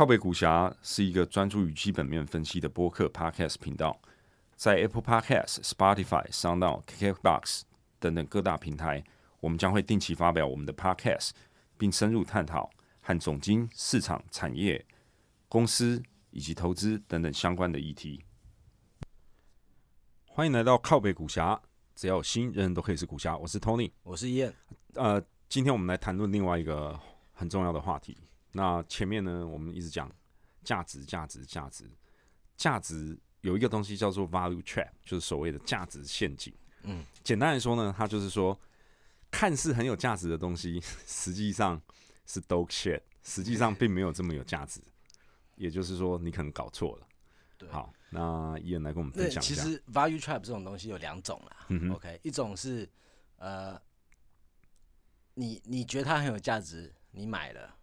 靠北股侠是一个专注于基本面分析的播客 Podcast 频道，在 Apple Podcast、Spotify、SoundOn、KKBox 等等各大平台，我们将会定期发表我们的 Podcast，并深入探讨和总经、市场、产业、公司以及投资等等相关的议题。欢迎来到靠北股侠，只要有心，人人都可以是股侠。我是 Tony，我是燕。呃，今天我们来谈论另外一个很重要的话题。那前面呢，我们一直讲价值，价值，价值，价值有一个东西叫做 value trap，就是所谓的价值陷阱。嗯，简单来说呢，它就是说，看似很有价值的东西，实际上是 dog shit，实际上并没有这么有价值。也就是说，你可能搞错了。对，好，那伊人来跟我们分享一下。其实 value trap 这种东西有两种啦。嗯 OK，一种是呃，你你觉得它很有价值，你买了。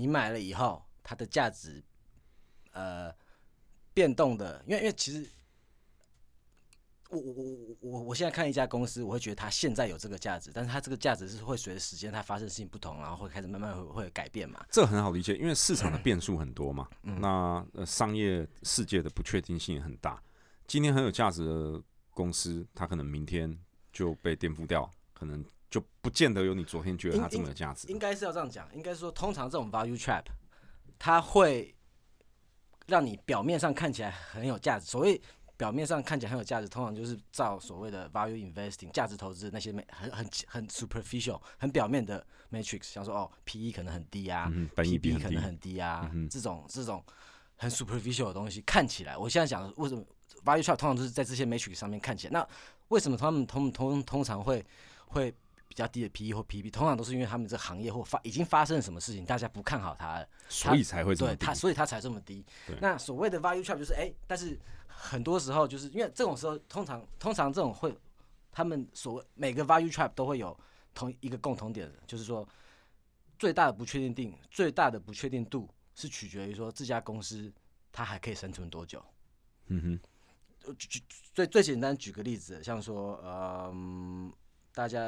你买了以后，它的价值，呃，变动的，因为因为其实，我我我我我现在看一家公司，我会觉得它现在有这个价值，但是它这个价值是会随着时间它发生事情不同，然后会开始慢慢会会改变嘛。这很好理解，因为市场的变数很多嘛，嗯那呃商业世界的不确定性也很大。今天很有价值的公司，它可能明天就被颠覆掉，可能。就不见得有你昨天觉得它这么有价值。应该是要这样讲，应该说，通常这种 value trap，它会让你表面上看起来很有价值。所谓表面上看起来很有价值，通常就是照所谓的 value investing 价值投资那些很很很 superficial 很表面的 matrix，像说哦 P E 可能很低啊嗯，P B 可能很低啊，这种这种很 superficial 的东西看起来，我现在讲为什么 value trap 通常都是在这些 matrix 上面看起来，那为什么他们通通通常会会比较低的 PE 或 PB，通常都是因为他们这个行业或发已经发生了什么事情，大家不看好它，所以才会对它，所以它才这么低。那所谓的 value trap 就是哎，但是很多时候就是因为这种时候，通常通常这种会，他们所谓每个 value trap 都会有同一个共同点，就是说最大的不确定定，最大的不确定度是取决于说这家公司它还可以生存多久。嗯哼，举最最简单举个例子，像说嗯。大家，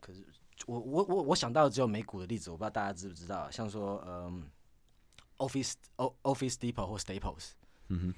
可是我我我我想到只有美股的例子，我不知道大家知不知道，像说嗯，Office O Office Depot 或 Staples，嗯哼，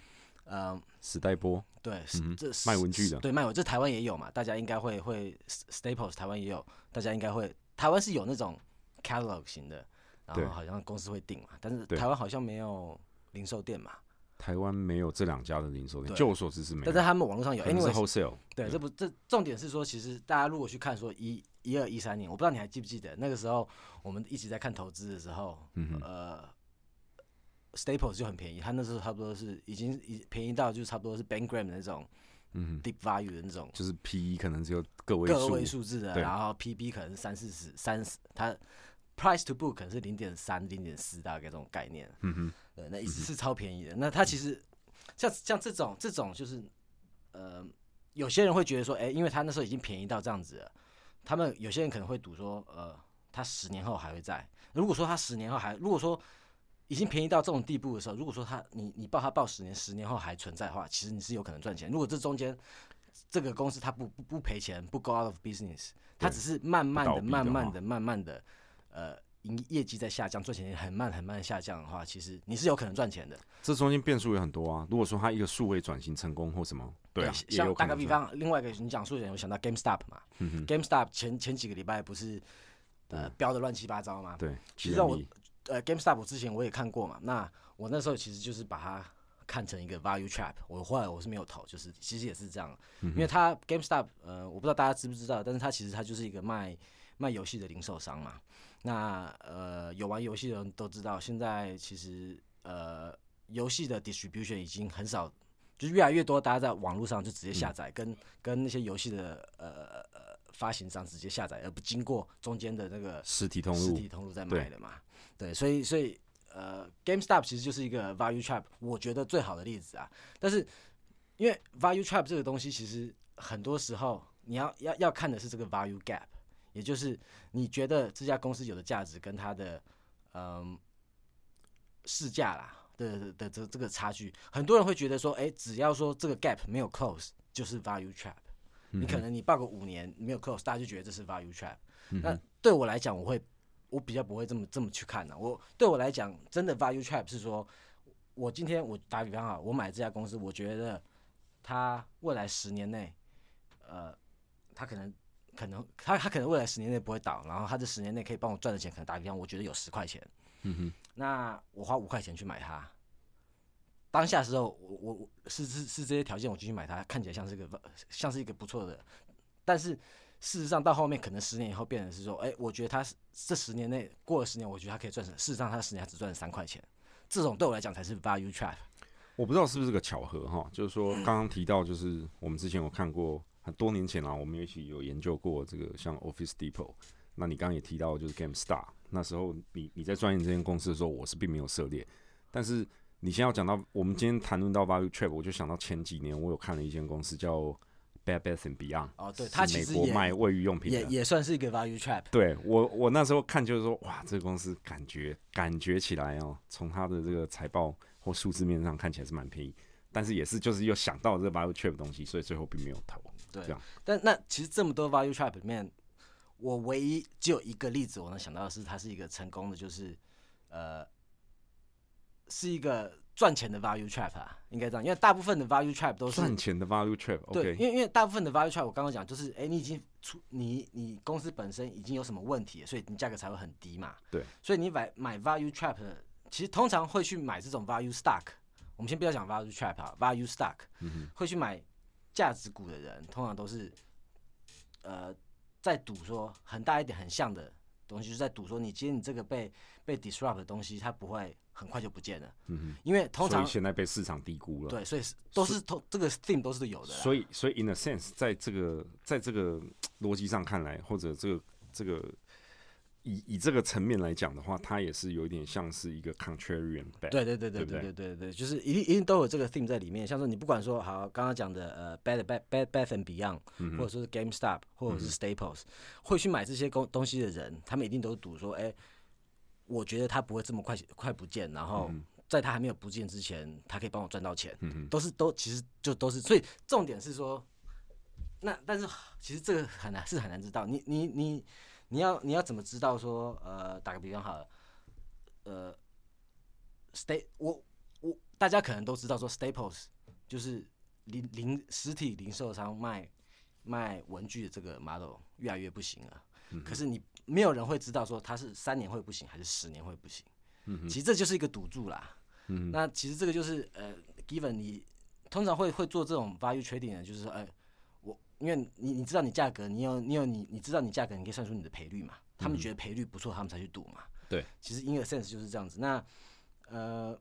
嗯，史代波，对，这卖文具的，对，卖文，这台湾也有嘛，大家应该会会 Staples 台湾也有，大家应该会，台湾是有那种 catalog 型的，然后好像公司会订嘛，但是台湾好像没有零售店嘛。台湾没有这两家的零售店，就我所知是没有。但在他们网络上有，因为是 wholesale。对，这不这重点是说，其实大家如果去看说一一二一三年，我不知道你还记不记得那个时候，我们一直在看投资的时候，呃，Staples 就很便宜，他那时候差不多是已经已便宜到就差不多是 Bangram 的那种，嗯，Deep Value 的那种，就是 P E 可能只有个位个位数字的，然后 P B 可能三四十三十，它 Price to Book 可能是零点三零点四大概这种概念，嗯哼。那一直是超便宜的。那它其实像像这种这种就是，呃，有些人会觉得说，哎，因为他那时候已经便宜到这样子了，他们有些人可能会赌说，呃，他十年后还会在。如果说他十年后还，如果说已经便宜到这种地步的时候，如果说他你你报他报十年，十年后还存在的话，其实你是有可能赚钱。如果这中间这个公司它不不不赔钱，不 go out of business，它只是慢慢的、慢慢的、慢慢的，呃。营业绩在下降，赚钱很慢很慢下降的话，其实你是有可能赚钱的。这中间变数也很多啊。如果说它一个数位转型成功或什么，对啊，像打个比方，另外一个你讲数位，我想到 GameStop 嘛，GameStop 前前几个礼拜不是呃标的乱七八糟吗？对，其实我呃 GameStop 之前我也看过嘛，那我那时候其实就是把它看成一个 value trap，我后来我是没有投，就是其实也是这样，因为它 GameStop 呃我不知道大家知不知道，但是它其实它就是一个卖卖游戏的零售商嘛。那呃，有玩游戏的人都知道，现在其实呃，游戏的 distribution 已经很少，就是越来越多，大家在网络上就直接下载，跟跟那些游戏的呃呃发行商直接下载，而不经过中间的那个实体通路，实体通路在卖的嘛。对，所以所以呃，GameStop 其实就是一个 value trap，我觉得最好的例子啊。但是因为 value trap 这个东西，其实很多时候你要要要看的是这个 value gap。也就是你觉得这家公司有的价值跟它的嗯市价啦的的这这个差距，很多人会觉得说，哎，只要说这个 gap 没有 close，就是 value trap。你可能你报个五年没有 close，大家就觉得这是 value trap。那对我来讲，我会我比较不会这么这么去看的。我对我来讲，真的 value trap 是说，我今天我打比方啊，我买这家公司，我觉得它未来十年内，呃，它可能可能他他可能未来十年内不会倒，然后他这十年内可以帮我赚的钱，可能打比方，我觉得有十块钱，嗯哼，那我花五块钱去买它，当下时候我我我是是是这些条件我就去买它，看起来像是一个像是一个不错的，但是。事实上，到后面可能十年以后变成是说，哎，我觉得他这十年内过了十年，我觉得他可以赚成。事实上，他十年只赚了三块钱，这种对我来讲才是 value trap。我不知道是不是个巧合哈，就是说刚刚提到，就是我们之前有看过很多年前啊，我们一起有研究过这个像 Office Depot。那你刚刚也提到就是 Game Star，那时候你你在钻研这间公司的时候，我是并没有涉猎。但是你现在要讲到我们今天谈论到 value trap，我就想到前几年我有看了一间公司叫。Bed Bath and Beyond 哦，对，它其实也卖卫浴用品，也也算是一个 value trap。对我，我那时候看就是说，哇，这个公司感觉感觉起来哦，从它的这个财报或数字面上看起来是蛮便宜，但是也是就是又想到这个 value trap 东西，所以最后并没有投。对，这样。但那其实这么多 value trap 里面，我唯一只有一个例子我能想到的是，它是一个成功的，就是呃，是一个。赚钱的 value trap 啊，应该这样，因为大部分的 value trap 都是赚钱的 value trap。对，因为因为大部分的 value trap，我刚刚讲就是，哎，你已经出你你公司本身已经有什么问题，所以你价格才会很低嘛。对，所以你买买 value trap，其实通常会去买这种 value stock。我们先不要讲 value trap 啊，value stock，会去买价值股的人，通常都是呃在赌说很大一点很像的东西，就是在赌说你今天你这个被被 disrupt 的东西，它不会。很快就不见了，嗯哼，因为通常现在被市场低估了，对，所以都是通这个 theme 都是有的，所以所以 in a sense，在这个在这个逻辑上看来，或者这个这个以以这个层面来讲的话，它也是有点像是一个 contrarian，对对对对对对对？对，就是一定一定都有这个 theme 在里面，像说你不管说好刚刚讲的呃 bad bad bad bad and beyond，或者说是 GameStop，或者是 Staples，会去买这些东东西的人，他们一定都赌说，哎。我觉得他不会这么快快不见，然后在他还没有不见之前，他可以帮我赚到钱，都是都其实就都是，所以重点是说，那但是其实这个很难是很难知道，你你你你要你要怎么知道说，呃，打个比方好了，呃，Sta 我我大家可能都知道说，Staples 就是零零实体零售商卖卖文具的这个 model 越来越不行了，可是你。没有人会知道说它是三年会不行还是十年会不行，嗯，其实这就是一个赌注啦，嗯，那其实这个就是呃，given 你通常会会做这种 value trading 的，就是说，哎，我因为你你知道你价格，你有你有你你知道你价格，你可以算出你的赔率嘛，他们觉得赔率不错，他们才去赌嘛，对，其实 in a sense 就是这样子，那呃，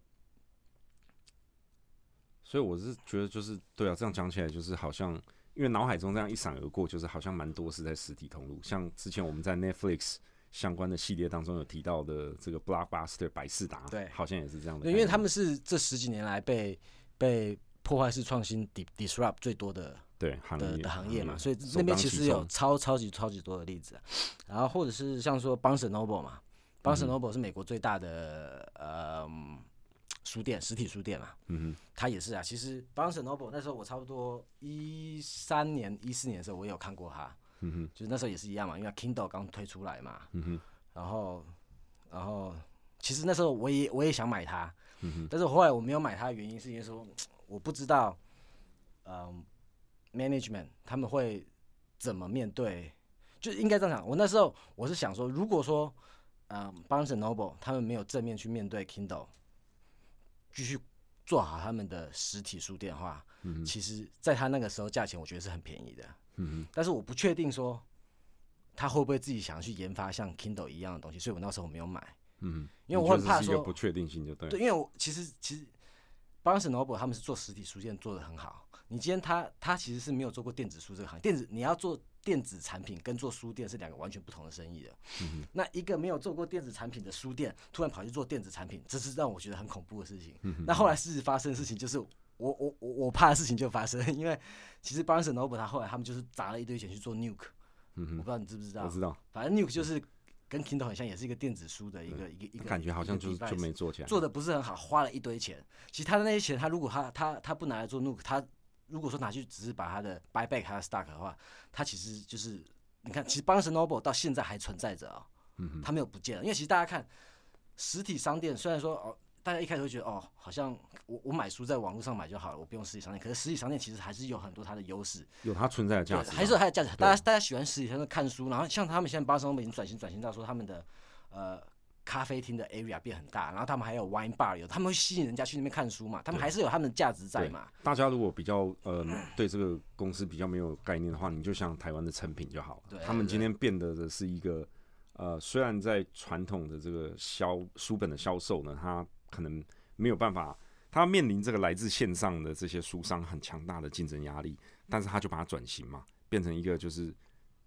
所以我是觉得就是对啊，这样讲起来就是好像。因为脑海中这样一闪而过，就是好像蛮多是在实体通路，像之前我们在 Netflix 相关的系列当中有提到的这个 Blockbuster 百事达，对，好像也是这样的。对，因为他们是这十几年来被被破坏式创新 disrupt 最多的对行业的行业嘛，所以那边其实有超超级超级多的例子。然后或者是像说 Barnes Noble 嘛，Barnes Noble 是美国最大的呃。书店，实体书店嘛，嗯哼，他也是啊。其实 Barnes Noble 那时候我差不多一三年、一四年的时候，我也有看过它，嗯哼，就是那时候也是一样嘛，因为 Kindle 刚推出来嘛，嗯哼，然后，然后其实那时候我也我也想买它，嗯哼，但是后来我没有买它的原因是因为说我不知道，嗯，management 他们会怎么面对，就应该这样讲。我那时候我是想说，如果说，嗯，Barnes Noble 他们没有正面去面对 Kindle。继续做好他们的实体书店的话，嗯，其实在他那个时候价钱，我觉得是很便宜的，嗯但是我不确定说他会不会自己想要去研发像 Kindle 一样的东西，所以我那时候我没有买，嗯因为我很怕说不确定性就对，对，因为我其实其实 Barnes Noble 他们是做实体书店做的很好，你今天他他其实是没有做过电子书这个行业，电子你要做。电子产品跟做书店是两个完全不同的生意的。那一个没有做过电子产品的书店，突然跑去做电子产品，这是让我觉得很恐怖的事情。那后来事实发生的事情，就是我我我我怕的事情就发生，因为其实 Barnes Noble 他后来他们就是砸了一堆钱去做 Nuke。我不知道你知不知道？我知道。反正 Nuke 就是跟 Kindle 很像，也是一个电子书的一个一个一个。感觉好像就就没做起来。做的不是很好，花了一堆钱。其实他的那些钱，他如果他他他不拿来做 Nuke，他如果说拿去只是把它的 buy back 它的 stock 的话，它其实就是你看，其实 Barnes Noble 到现在还存在着啊，嗯它没有不见了，因为其实大家看实体商店，虽然说哦，大家一开始会觉得哦，好像我我买书在网络上买就好了，我不用实体商店。可是实体商店其实还是有很多它的优势，有它存在的价值，还是有它的价值。大家大家喜欢实体商店看书，然后像他们现在巴塞罗已经转型转型到说他们的呃。咖啡厅的 area 变很大，然后他们还有 wine bar，有他们会吸引人家去那边看书嘛？他们还是有他们的价值在嘛？大家如果比较呃对这个公司比较没有概念的话，你就像台湾的成品就好了。他们今天变得的是一个呃，虽然在传统的这个销书本的销售呢，它可能没有办法，它面临这个来自线上的这些书商很强大的竞争压力，但是他就把它转型嘛，变成一个就是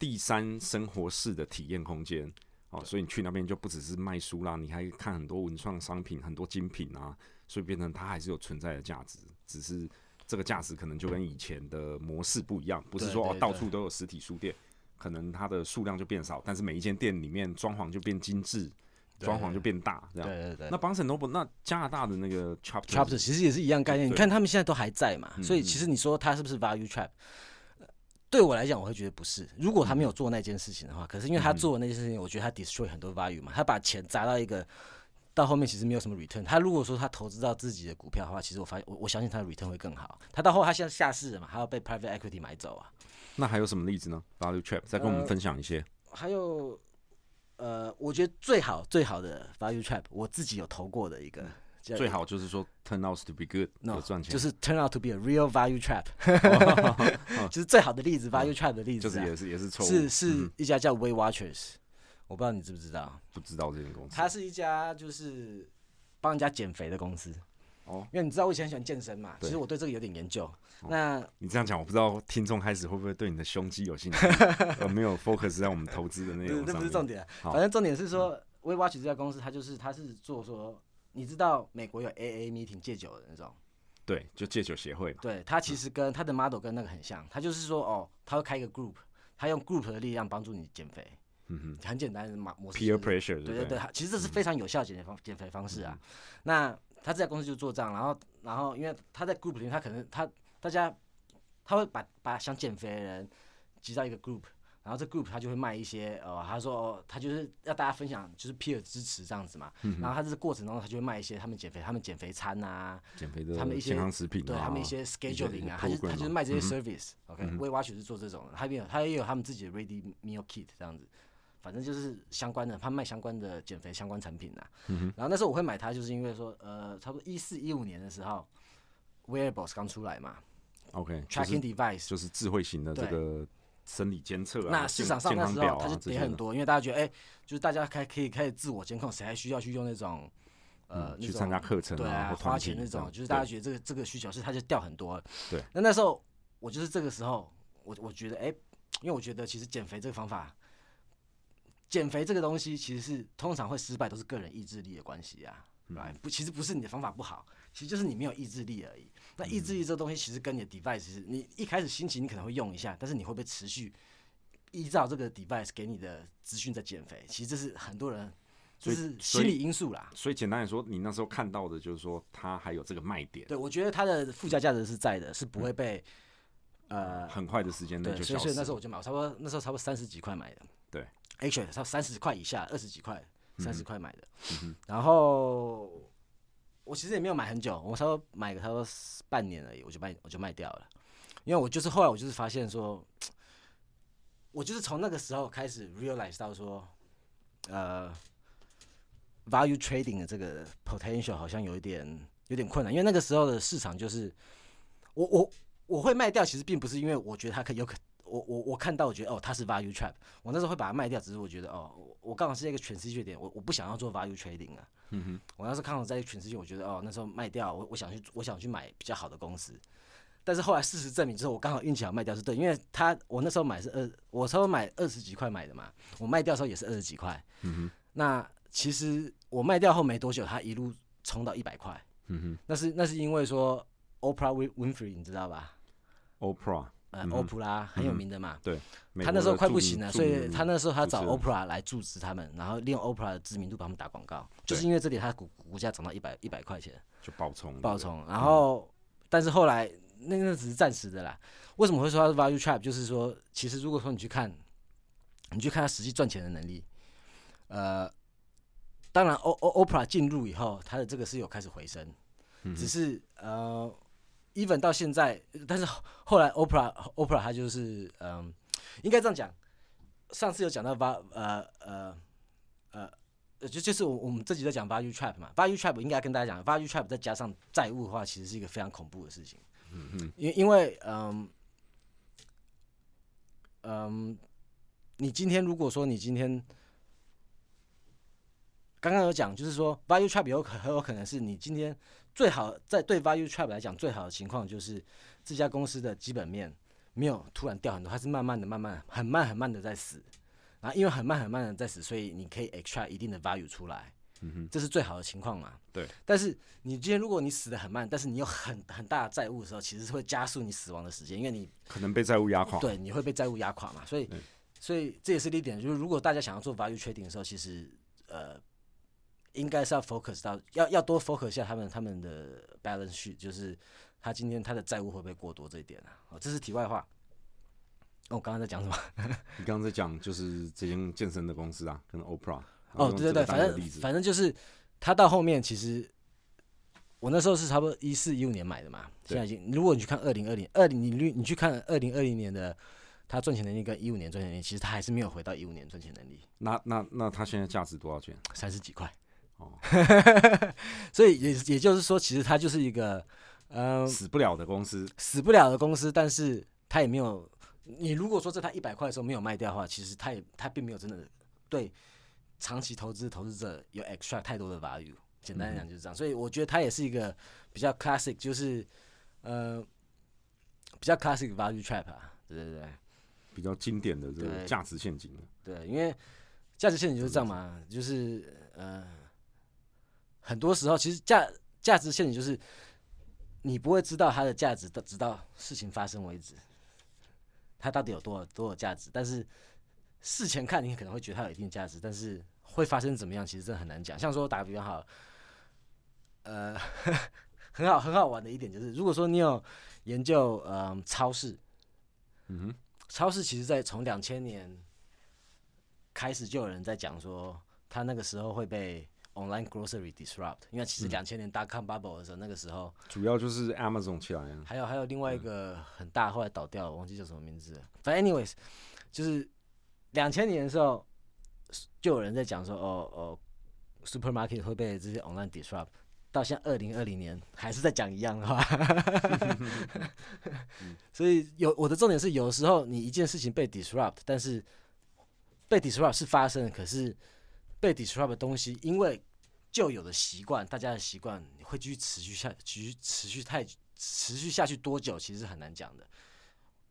第三生活式的体验空间。哦，所以你去那边就不只是卖书啦，你还看很多文创商品、很多精品啊，所以变成它还是有存在的价值，只是这个价值可能就跟以前的模式不一样，不是说哦到处都有实体书店，可能它的数量就变少，但是每一间店里面装潢就变精致，装潢就变大，这样。对对对。那 Barnes Noble 那加拿大的那个 Chapter 其实也是一样概念，你看他们现在都还在嘛，所以其实你说它是不是 Value Trap？对我来讲，我会觉得不是。如果他没有做那件事情的话，可是因为他做的那件事情，我觉得他 destroy 很多 value 嘛。他把钱砸到一个，到后面其实没有什么 return。他如果说他投资到自己的股票的话，其实我发现我我相信他的 return 会更好。他到后他现在下市了嘛，还要被 private equity 买走啊。那还有什么例子呢？value trap 再跟我们分享一些。还有，呃，我觉得最好最好的 value trap，我自己有投过的一个。最好就是说，turn out to be good，有赚钱，就是 turn out to be a real value trap，就是最好的例子，value trap 的例子，就是也是也是错误，是是一家叫 Way Watchers，我不知道你知不知道，不知道这间公司，它是一家就是帮人家减肥的公司，哦，因为你知道我以前喜欢健身嘛，其实我对这个有点研究。那你这样讲，我不知道听众开始会不会对你的胸肌有兴趣，呃，没有 focus 在我们投资的内容上，那不是重点，反正重点是说 Way Watch 这家公司，它就是它是做说。你知道美国有 AA meeting 戒酒的那种，对，就戒酒协会嘛。对，他其实跟他的 model 跟那个很像，他就是说，哦，他会开一个 group，他用 group 的力量帮助你减肥。嗯哼，很简单的模模式。Peer pressure。对对对，其实这是非常有效减肥方减肥方式啊。那他这家公司就做这样，然后然后因为他在 group 里面，他可能他大家他会把把想减肥的人集到一个 group。然后这 group 他就会卖一些，呃，他说他就是要大家分享，就是 peer 支持这样子嘛。然后他这个过程当中，他就会卖一些他们减肥，他们减肥餐啊，减肥的他们一些健康食品，对他们一些 scheduling 啊，他就他就是卖这些 service。OK，威 watch 是做这种的，他也有他也有他们自己的 ready meal kit 这样子，反正就是相关的，他卖相关的减肥相关产品呐。然后那时候我会买它，就是因为说，呃，差不多一四一五年的时候，wearables 刚出来嘛。OK，tracking device 就是智慧型的这个。生理监测啊，那市场上那时候它就跌很多，因为大家觉得，哎，就是大家开可以开始自我监控，谁还需要去用那种，呃，去参加课程对啊，花钱那种，就是大家觉得这个这个需求是它就掉很多。对，那那时候我就是这个时候，我我觉得，哎，因为我觉得其实减肥这个方法，减肥这个东西其实是通常会失败，都是个人意志力的关系啊，不，其实不是你的方法不好，其实就是你没有意志力而已。那意志力这东西其实跟你的 device，你一开始心情你可能会用一下，但是你会不会持续依照这个 device 给你的资讯在减肥？其实这是很多人就是心理因素啦。所以简单来说，你那时候看到的就是说它还有这个卖点。对，我觉得它的附加价值是在的，是不会被呃很快的时间内就消失。所以那时候我就买，差不多那时候差不多三十几块买的。对，H 差三十块以下，二十几块，三十块买的。然后。我其实也没有买很久，我差不多买个差不多半年而已，我就卖我就卖掉了，因为我就是后来我就是发现说，我就是从那个时候开始 realize 到说，呃，value trading 的这个 potential 好像有一点有点困难，因为那个时候的市场就是我我我会卖掉，其实并不是因为我觉得它可以有可。我我我看到，我觉得哦，它是 value trap。我那时候会把它卖掉，只是我觉得哦，我刚好是一个全世界点，我我不想要做 value trading 啊。嗯哼。我那时候刚好在全世界，我觉得哦，那时候卖掉，我我想去我想去买比较好的公司。但是后来事实证明，之后我刚好运气好卖掉是对，因为他我那时候买是二，我稍微买二十几块买的嘛，我卖掉的时候也是二十几块。嗯哼。那其实我卖掉后没多久，它一路冲到一百块。嗯哼。那是那是因为说 Oprah Winfrey 你知道吧？Oprah。呃，欧普拉很有名的嘛，对，他那时候快不行了，所以他那时候他找 Oprah 来注资他们，然后利用 Oprah 的知名度帮他们打广告，就是因为这里他股股价涨到一百一百块钱，就爆冲，爆冲。然后，但是后来那那只是暂时的啦。为什么会说它是 value trap？就是说，其实如果说你去看，你去看他实际赚钱的能力，呃，当然，O O OPRA 进入以后，它的这个是有开始回升，只是呃，even 到现在，但是后来 OPRA OPRA 它就是嗯，应该这样讲，上次有讲到 Va 呃呃呃，就就是我我们这集在讲 Value Trap 嘛，Value Trap 应该跟大家讲，Value Trap 再加上债务的话，其实是一个非常恐怖的事情，嗯嗯，因因为嗯。嗯，你今天如果说你今天刚刚有讲，就是说 value trap 有可很有可能是你今天最好在对 value trap 来讲最好的情况，就是这家公司的基本面没有突然掉很多，它是慢慢的、慢慢、很慢、很慢的在死，然后因为很慢、很慢的在死，所以你可以 extract 一定的 value 出来。这是最好的情况嘛？对。但是你今天如果你死的很慢，但是你有很很大的债务的时候，其实是会加速你死亡的时间，因为你可能被债务压垮。对，你会被债务压垮嘛？所以，所以这也是一点，就是如果大家想要做 value trading 的时候，其实呃，应该是要 focus 到要要多 focus 下他们他们的 balance sheet，就是他今天他的债务会不会过多这一点啊？哦，这是题外话。哦我刚刚在讲什么？你刚刚在讲就是这间健身的公司啊，跟 Opera。哦，对对对，反正反正就是他到后面，其实我那时候是差不多一四一五年买的嘛。现在已经，如果你去看二零二零二零，你你你去看二零二零年的他赚钱能力跟一五年赚钱能力，其实他还是没有回到一五年赚钱能力。那那那他现在价值多少钱？三十几块。哦，所以也也就是说，其实它就是一个呃死不了的公司，死不了的公司，但是它也没有。你如果说在它一百块的时候没有卖掉的话，其实它也它并没有真的对。长期投资投资者有 extra 太多的 value，简单来讲就是这样，所以我觉得它也是一个比较 classic，就是呃比较 classic value trap 啊，对对对，比较经典的这个价值陷阱。对，因为价值陷阱就是这样嘛，就是呃很多时候其实价价值陷阱就是你不会知道它的价值，直到事情发生为止，它到底有多少多少价值，但是事前看你可能会觉得它有一定价值，但是会发生怎么样？其实真的很难讲。像说打个比方好，呃，很好很好玩的一点就是，如果说你有研究呃超市，嗯哼，超市其实在从两千年开始就有人在讲说，他那个时候会被 online grocery disrupt，因为其实两千年大 com bubble 的时候，那个时候主要就是 Amazon 起来啊，还有还有另外一个很大后来倒掉了，忘记叫什么名字。反正 anyways 就是两千年的时候。就有人在讲说，哦哦，supermarket 会被这些 online disrupt，到现在二零二零年还是在讲一样的话，所以有我的重点是，有时候你一件事情被 disrupt，但是被 disrupt 是发生，可是被 disrupt 的东西，因为旧有的习惯，大家的习惯会继续持续下，继续持续太持续下去多久，其实很难讲的。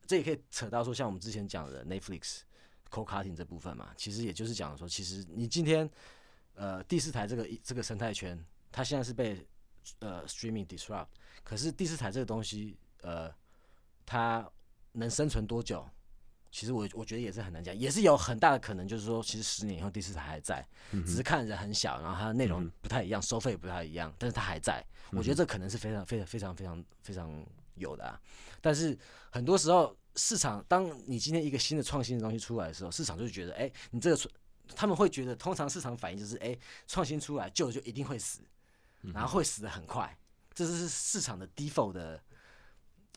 这也可以扯到说，像我们之前讲的 Netflix。Co cutting 这部分嘛，其实也就是讲说，其实你今天，呃，第四台这个这个生态圈，它现在是被呃 streaming disrupt，可是第四台这个东西，呃，它能生存多久？其实我我觉得也是很难讲，也是有很大的可能，就是说，其实十年以后第四台还在，只是看着很小，然后它的内容不太一样，收费不太一样，但是它还在。我觉得这可能是非常非常非常非常非常有的啊，但是很多时候。市场，当你今天一个新的创新的东西出来的时候，市场就觉得，哎，你这个，他们会觉得，通常市场反应就是，哎，创新出来，旧的就一定会死，然后会死的很快，这是市场的 default 的，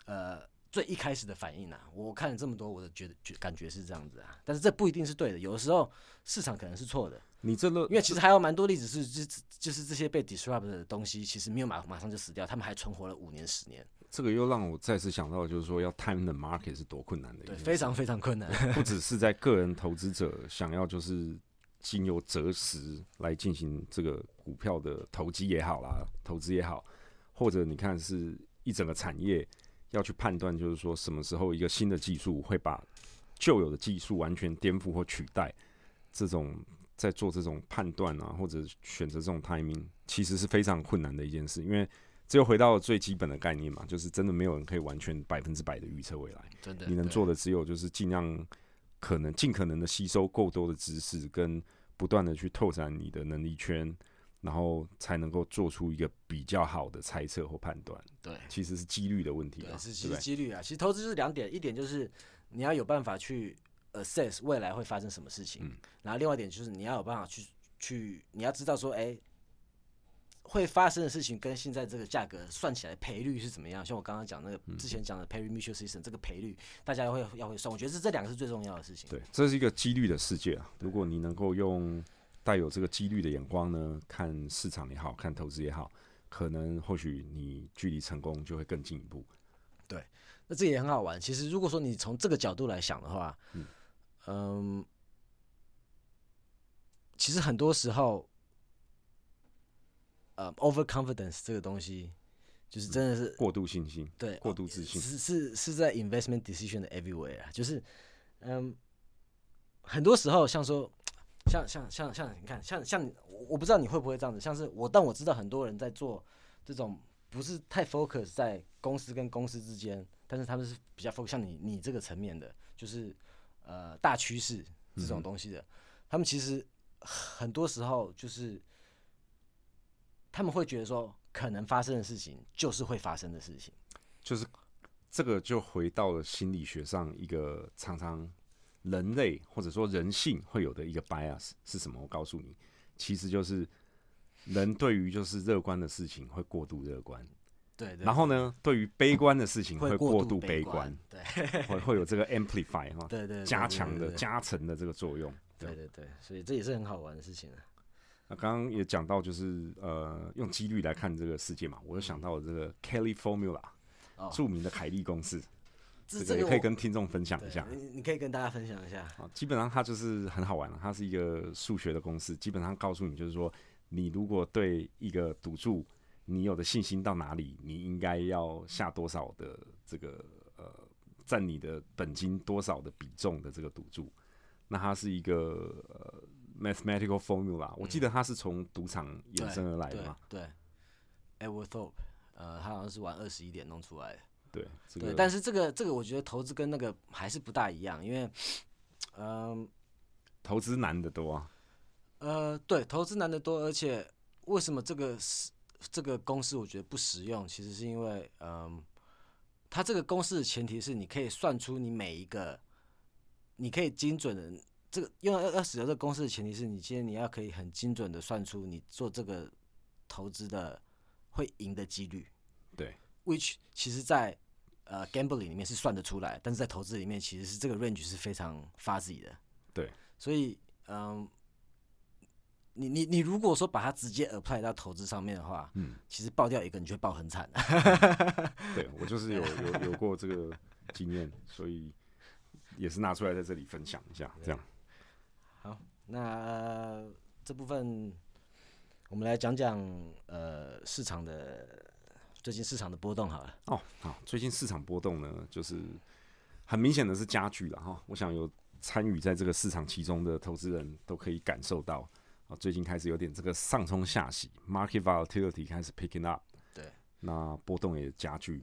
呃，最一开始的反应啊。我看了这么多，我的觉得觉感觉是这样子啊，但是这不一定是对的，有的时候市场可能是错的。你这个，因为其实还有蛮多例子是，就就是这些被 disrupt 的东西，其实没有马马上就死掉，他们还存活了五年、十年。这个又让我再次想到，就是说要 time the market 是多困难的，对，非常非常困难。不只是在个人投资者想要就是经由择时来进行这个股票的投机也好啦，投资也好，或者你看是一整个产业要去判断，就是说什么时候一个新的技术会把旧有的技术完全颠覆或取代，这种在做这种判断啊，或者选择这种 timing，其实是非常困难的一件事，因为。只有回到最基本的概念嘛，就是真的没有人可以完全百分之百的预测未来。真的，你能做的只有就是尽量可能尽可能的吸收够多的知识，跟不断的去拓展你的能力圈，然后才能够做出一个比较好的猜测或判断。对，其实是几率的问题啊，是其实几率啊。其实投资是两点，一点就是你要有办法去 assess 未来会发生什么事情，然后另外一点就是你要有办法去去，你要知道说，哎，会发生的事情跟现在这个价格算起来赔率是怎么样？像我刚刚讲那个之前讲的 Perry Mutual System 这个赔率，大家会要会算。我觉得是这两个是最重要的事情。对，这是一个几率的世界啊。如果你能够用带有这个几率的眼光呢，看市场也好看投资也好，可能或许你距离成功就会更进一步。对，那这也很好玩。其实如果说你从这个角度来想的话，嗯。其实很多时候，呃，overconfidence 这个东西，就是真的是过度信心，对，过度自信，是是是在 investment decision 的 everywhere 啊，就是，嗯，很多时候像说，像像像像你看，像像我不知道你会不会这样子，像是我，但我知道很多人在做这种不是太 focus 在公司跟公司之间，但是他们是比较 focus 像你你这个层面的，就是呃大趋势这种东西的，他们其实。很多时候就是他们会觉得说，可能发生的事情就是会发生的事情，就是这个就回到了心理学上一个常常人类或者说人性会有的一个 bias 是什么？我告诉你，其实就是人对于就是乐观的事情会过度乐观，对，然后呢，对。于悲观的事情会过度悲观，对，会会有这个 amplify 哈，对对，加强的加成的这个作用。对对对，所以这也是很好玩的事情啊。那刚刚也讲到，就是呃，用几率来看这个世界嘛，我就想到这个 Kelly Formula，著名的凯利公式，这个也可以跟听众分享一下。你你可以跟大家分享一下。啊，基本上它就是很好玩了，它是一个数学的公式，基本上告诉你就是说，你如果对一个赌注，你有的信心到哪里，你应该要下多少的这个呃，占你的本金多少的比重的这个赌注。那它是一个呃 mathematical formula，我记得它是从赌场衍生而来的嘛。对 e d w a r d Thorpe，呃，他好像是玩二十一点弄出来的。对，对，但是这个这个我觉得投资跟那个还是不大一样，因为嗯，投资难得多啊。呃，对，投资难得多，而且为什么这个是这个公式我觉得不实用？其实是因为嗯，它这个公式的前提是你可以算出你每一个。你可以精准的这个，因为要要使用这个公式的前提是你今天你要可以很精准的算出你做这个投资的会赢的几率。对，which 其实，在呃 gambling 里面是算得出来，但是在投资里面其实是这个 range 是非常 fuzzy 的。对，所以嗯，你你你如果说把它直接 apply 到投资上面的话，嗯，其实爆掉一个你就会爆很惨。对我就是有有有过这个经验，所以。也是拿出来在这里分享一下，这样。好，那这部分我们来讲讲呃市场的最近市场的波动好了。哦，好，最近市场波动呢，就是很明显的是加剧了哈。我想有参与在这个市场其中的投资人都可以感受到啊，最近开始有点这个上冲下洗，market volatility 开始 picking up。对，那波动也加剧。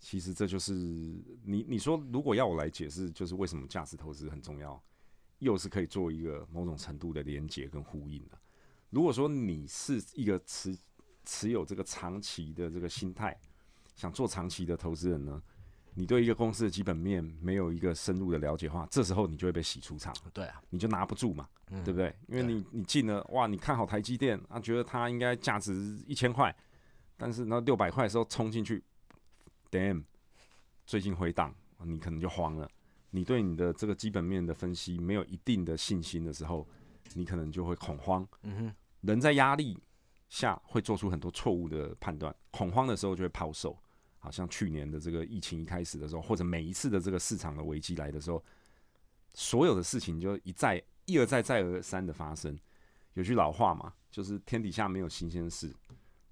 其实这就是你你说，如果要我来解释，就是为什么价值投资很重要，又是可以做一个某种程度的连接跟呼应的。如果说你是一个持持有这个长期的这个心态，想做长期的投资人呢，你对一个公司的基本面没有一个深入的了解的话，这时候你就会被洗出场。对啊，你就拿不住嘛，对不对？因为你你进了哇，你看好台积电啊，觉得它应该价值一千块，但是那六百块的时候冲进去。Damn，最近回档，你可能就慌了。你对你的这个基本面的分析没有一定的信心的时候，你可能就会恐慌。嗯哼，人在压力下会做出很多错误的判断，恐慌的时候就会抛售。好像去年的这个疫情一开始的时候，或者每一次的这个市场的危机来的时候，所有的事情就一再一而再再而三的发生。有句老话嘛，就是天底下没有新鲜事。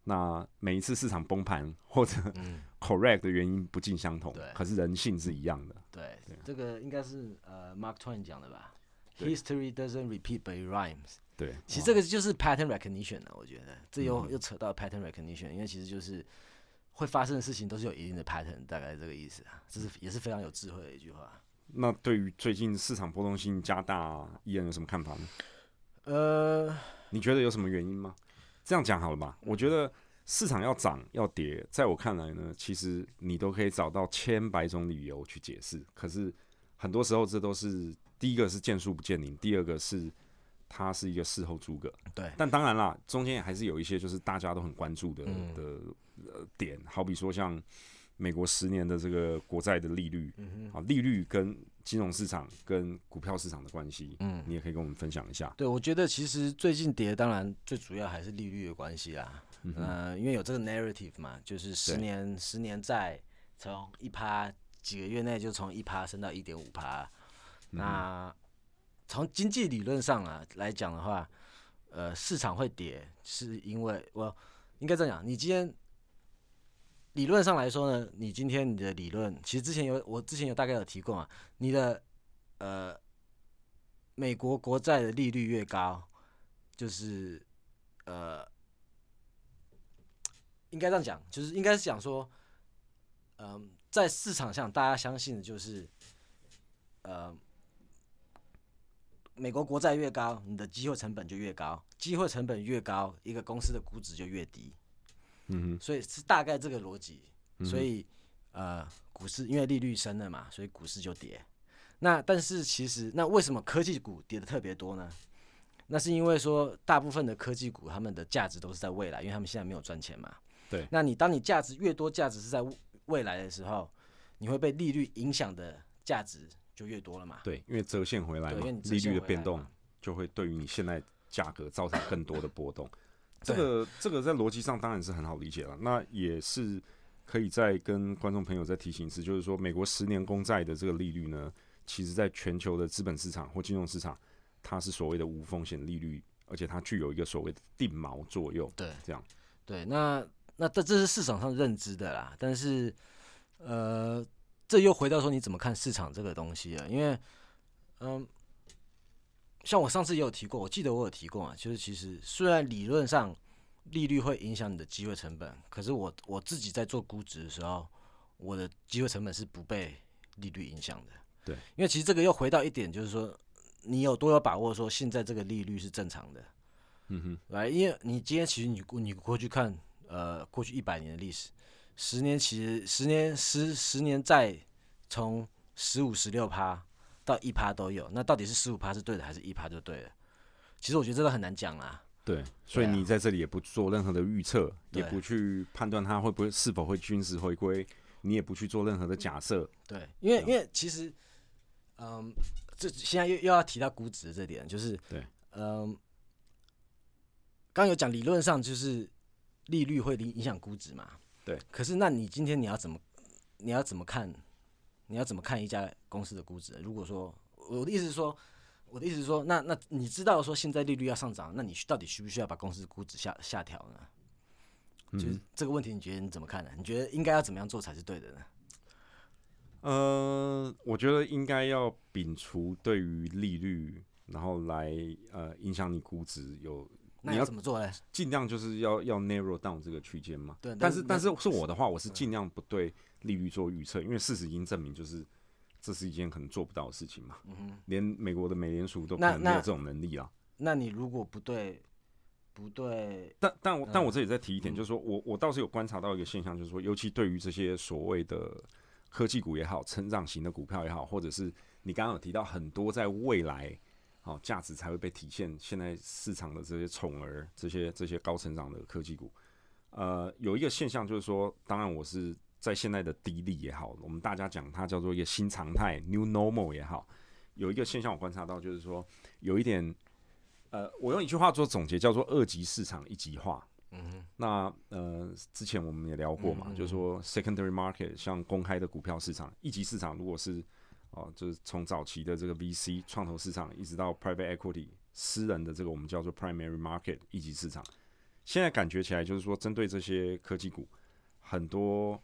那每一次市场崩盘或者 correct 的原因不尽相同，可是人性是一样的。对，这个应该是呃 Mark Twain 讲的吧？History doesn't repeat, but it rhymes。对，其实这个就是 pattern recognition 了。我觉得这又又扯到 pattern recognition，因为其实就是会发生的事情都是有一定的 pattern，大概这个意思啊。这是也是非常有智慧的一句话。那对于最近市场波动性加大，依然有什么看法呢？呃，你觉得有什么原因吗？这样讲好了吧？我觉得市场要涨要跌，在我看来呢，其实你都可以找到千百种理由去解释。可是很多时候，这都是第一个是见树不见林，第二个是它是一个事后诸葛。对，但当然啦，中间还是有一些就是大家都很关注的的呃点，好比说像美国十年的这个国债的利率，啊，利率跟金融市场跟股票市场的关系，嗯，你也可以跟我们分享一下。对，我觉得其实最近跌，当然最主要还是利率的关系啦。嗯，因为有这个 narrative 嘛，就是十年十年债从一趴几个月内就从一趴升到一点五趴。那从经济理论上啊来讲的话，呃，市场会跌，是因为我应该这样讲，你今天理论上来说呢，你今天你的理论，其实之前有我之前有大概有提过啊，你的呃美国国债的利率越高，就是呃。应该这样讲，就是应该是讲说，嗯，在市场上大家相信的就是，呃，美国国债越高，你的机会成本就越高，机会成本越高，一个公司的估值就越低。嗯哼，所以是大概这个逻辑。所以呃，股市因为利率升了嘛，所以股市就跌。那但是其实那为什么科技股跌的特别多呢？那是因为说大部分的科技股他们的价值都是在未来，因为他们现在没有赚钱嘛。对，那你当你价值越多，价值是在未来的时候，你会被利率影响的价值就越多了嘛？对，因为折现回来嘛，利率的变动就会对于你现在价格造成更多的波动。这个这个在逻辑上当然是很好理解了。那也是可以再跟观众朋友再提醒一次，就是说美国十年公债的这个利率呢，其实在全球的资本市场或金融市场，它是所谓的无风险利率，而且它具有一个所谓的定锚作用。对，这样。对，那。那这这是市场上认知的啦，但是，呃，这又回到说你怎么看市场这个东西啊？因为，嗯，像我上次也有提过，我记得我有提过啊，就是其实虽然理论上利率会影响你的机会成本，可是我我自己在做估值的时候，我的机会成本是不被利率影响的。对，因为其实这个又回到一点，就是说你有多有把握说现在这个利率是正常的？嗯哼，来，因为你今天其实你你过去看。呃，过去一百年的历史，十年其实十年十十年债从十五十六趴到一趴都有，那到底是十五趴是对的，还是一趴就对了？其实我觉得这个很难讲啦。对，所以你在这里也不做任何的预测，也不去判断它会不会是否会均值回归，你也不去做任何的假设。对，因为因为其实，嗯，这现在又又要提到估值这点，就是对，嗯，刚有讲理论上就是。利率会影影响估值嘛？对。可是，那你今天你要怎么，你要怎么看？你要怎么看一家公司的估值？如果说我的意思是说，我的意思是说，那那你知道说现在利率要上涨，那你到底需不需要把公司估值下下调呢？就是这个问题，你觉得你怎么看呢？你觉得应该要怎么样做才是对的呢？呃，我觉得应该要摒除对于利率，然后来呃影响你估值有。你要怎么做呢？尽量就是要要 narrow down 这个区间嘛。对。但是但是是我的话，我是尽量不对利率做预测，因为事实已经证明，就是这是一件可能做不到的事情嘛。嗯连美国的美联储都可能没有这种能力啊。那你如果不对，不对。但但我但我这里再提一点，就是说我我倒是有观察到一个现象，就是说，尤其对于这些所谓的科技股也好，成长型的股票也好，或者是你刚刚有提到很多在未来。好，价值才会被体现。现在市场的这些宠儿，这些这些高成长的科技股，呃，有一个现象就是说，当然我是在现在的低利也好，我们大家讲它叫做一个新常态 （new normal） 也好，有一个现象我观察到就是说，有一点，呃，我用一句话做总结，叫做二级市场一级化。嗯，那呃，之前我们也聊过嘛，就是说 secondary market 像公开的股票市场，一级市场如果是哦，就是从早期的这个 VC 创投市场，一直到 Private Equity 私人的这个我们叫做 Primary Market 一级市场，现在感觉起来就是说，针对这些科技股，很多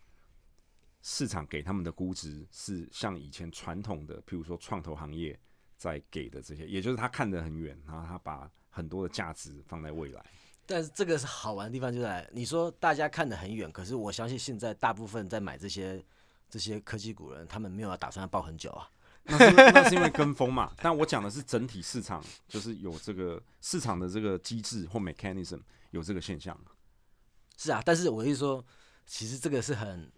市场给他们的估值是像以前传统的，譬如说创投行业在给的这些，也就是他看得很远，然后他把很多的价值放在未来。但是这个是好玩的地方就在，你说大家看得很远，可是我相信现在大部分在买这些。这些科技股人，他们没有要打算要抱很久啊，那是那是因为跟风嘛。但我讲的是整体市场，就是有这个市场的这个机制或 mechanism 有这个现象。是啊，但是我意思说，其实这个是很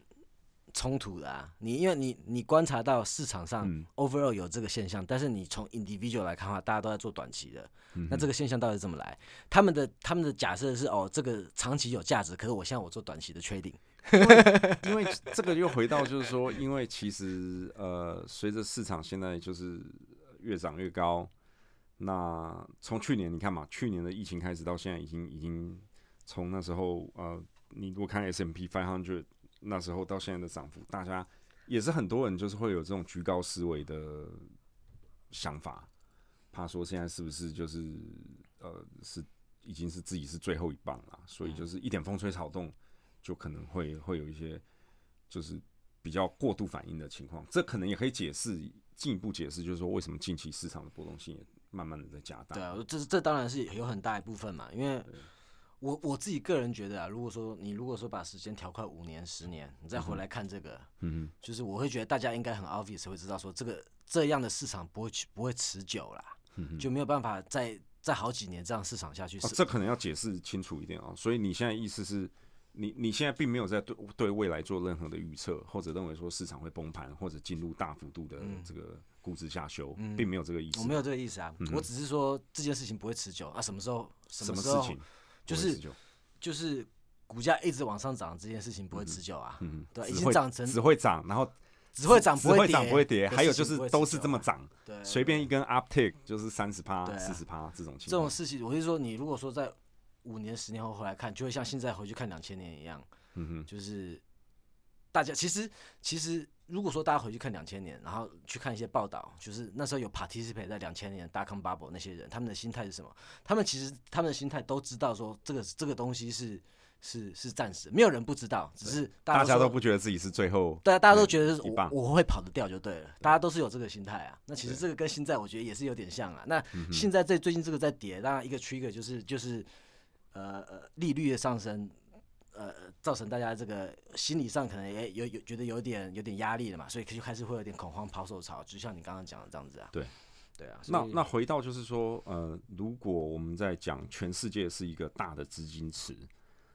冲突的啊。你因为你你观察到市场上嗯 overall 有这个现象，但是你从 individual 来看的话，大家都在做短期的。嗯那这个现象到底是怎么来？他们的他们的假设是哦，这个长期有价值，可是我现在我做短期的 trading。因为这个又回到就是说，因为其实呃，随着市场现在就是越涨越高，那从去年你看嘛，去年的疫情开始到现在，已经已经从那时候呃，你如果看 S M P five hundred 那时候到现在的涨幅，大家也是很多人就是会有这种居高思维的想法，怕说现在是不是就是呃是已经是自己是最后一棒了，所以就是一点风吹草动。就可能会会有一些就是比较过度反应的情况，这可能也可以解释进一步解释，就是说为什么近期市场的波动性也慢慢的在加大。对啊，这这当然是有很大一部分嘛，因为我我自己个人觉得啊，如果说你如果说把时间调快五年、十年，你再回来看这个，嗯就是我会觉得大家应该很 obvious 会知道说这个这样的市场不会不会持久啦，嗯就没有办法再再好几年这样市场下去。哦，这可能要解释清楚一点啊。所以你现在意思是？你你现在并没有在对对未来做任何的预测，或者认为说市场会崩盘，或者进入大幅度的这个估值下修，并没有这个意思。我没有这个意思啊，我只是说这件事情不会持久啊。什么时候？什么事情？就是就是股价一直往上涨，这件事情不会持久啊。嗯，对，已经涨成只会涨，然后只会涨，不会涨不会跌。还有就是都啊是这么涨，随便一根 uptick 就是三十趴、四十趴这种情况。这种事情，我是说，你如果说在五年、十年后回来看，就会像现在回去看两千年一样。嗯哼，就是大家其实其实，如果说大家回去看两千年，然后去看一些报道，就是那时候有 participate 在两千年大康 bubble 那些人，他们的心态是什么？他们其实他们的心态都知道说这个这个东西是是是暂时，没有人不知道，只是大家都不觉得自己是最后，对啊，大家都觉得我我会跑得掉就对了，大家都是有这个心态啊。那其实这个跟现在我觉得也是有点像啊。那现在这最近这个在跌，当然一个 trigger 就是就是呃呃利率的上升。呃，造成大家这个心理上可能也有有觉得有点有点压力了嘛，所以就开始会有点恐慌抛售潮，就像你刚刚讲的这样子啊。对，对啊。那那回到就是说，呃，如果我们在讲全世界是一个大的资金池，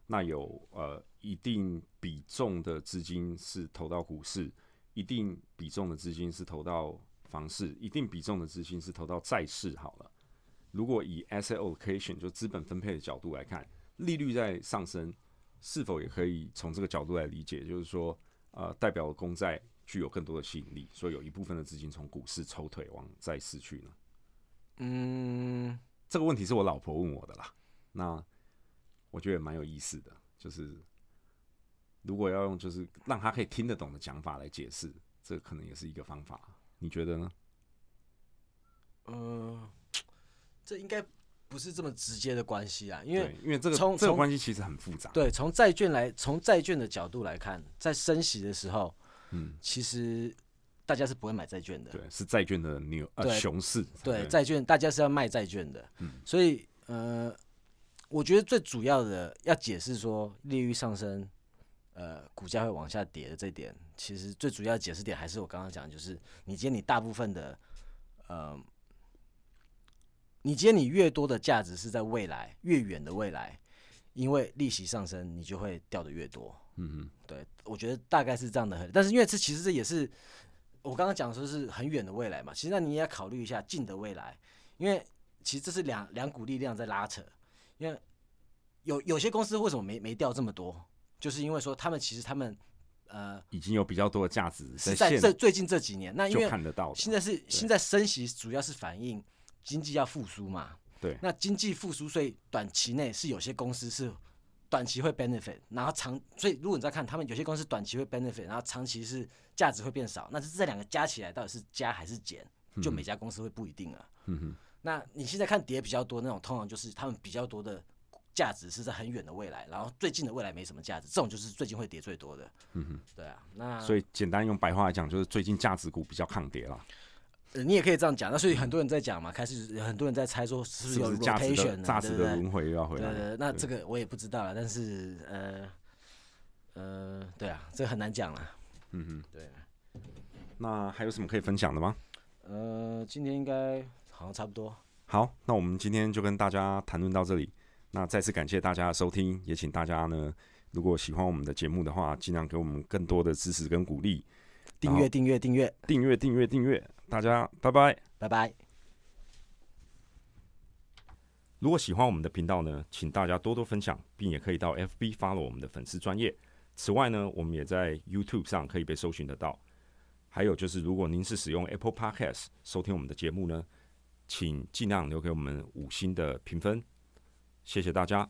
那有呃一定比重的资金是投到股市，一定比重的资金是投到房市，一定比重的资金是投到债市。好了，如果以 asset allocation 就资本分配的角度来看，利率在上升。是否也可以从这个角度来理解，就是说，呃，代表公债具有更多的吸引力，所以有一部分的资金从股市抽腿往债市去呢？嗯，这个问题是我老婆问我的啦。那我觉得蛮有意思的，就是如果要用就是让他可以听得懂的讲法来解释，这可能也是一个方法。你觉得呢？呃，这应该。不是这么直接的关系啊，因为因为这个这个关系其实很复杂。对，从债券来，从债券的角度来看，在升息的时候，嗯，其实大家是不会买债券的。对，是债券的牛呃熊市。对，债券大家是要卖债券的。嗯，所以呃，我觉得最主要的要解释说利率上升，呃，股价会往下跌的这点，其实最主要的解释点还是我刚刚讲，就是你今天你大部分的呃。你今天你越多的价值是在未来越远的未来，因为利息上升，你就会掉的越多。嗯嗯，对，我觉得大概是这样的。但是因为这其实这也是我刚刚讲说是很远的未来嘛，其实那你也要考虑一下近的未来，因为其实这是两两股力量在拉扯。因为有有些公司为什么没没掉这么多，就是因为说他们其实他们呃已经有比较多的价值是在这最近这几年，那因为看得到现在是现在升息主要是反映。经济要复苏嘛？对，那经济复苏，所以短期内是有些公司是短期会 benefit，然后长，所以如果你在看他们有些公司短期会 benefit，然后长期是价值会变少，那是这两个加起来到底是加还是减？就每家公司会不一定啊。嗯哼。那你现在看跌比较多那种，通常就是他们比较多的价值是在很远的未来，然后最近的未来没什么价值，这种就是最近会跌最多的。嗯哼。对啊，那所以简单用白话来讲，就是最近价值股比较抗跌了。呃，你也可以这样讲，那所以很多人在讲嘛，开始很多人在猜说是不是有 rotation 的轮回又要回来？对对，那这个我也不知道了，但是呃呃，对啊，这个很难讲了。嗯哼，对。那还有什么可以分享的吗？呃，今天应该好像差不多。好，那我们今天就跟大家谈论到这里。那再次感谢大家的收听，也请大家呢如果喜欢我们的节目的话，尽量给我们更多的支持跟鼓励。订阅，订阅，订阅，订阅，订阅，订阅！大家拜拜，拜拜。如果喜欢我们的频道呢，请大家多多分享，并也可以到 FB follow 我们的粉丝专业。此外呢，我们也在 YouTube 上可以被搜寻得到。还有就是，如果您是使用 Apple Podcast 收听我们的节目呢，请尽量留给我们五星的评分，谢谢大家。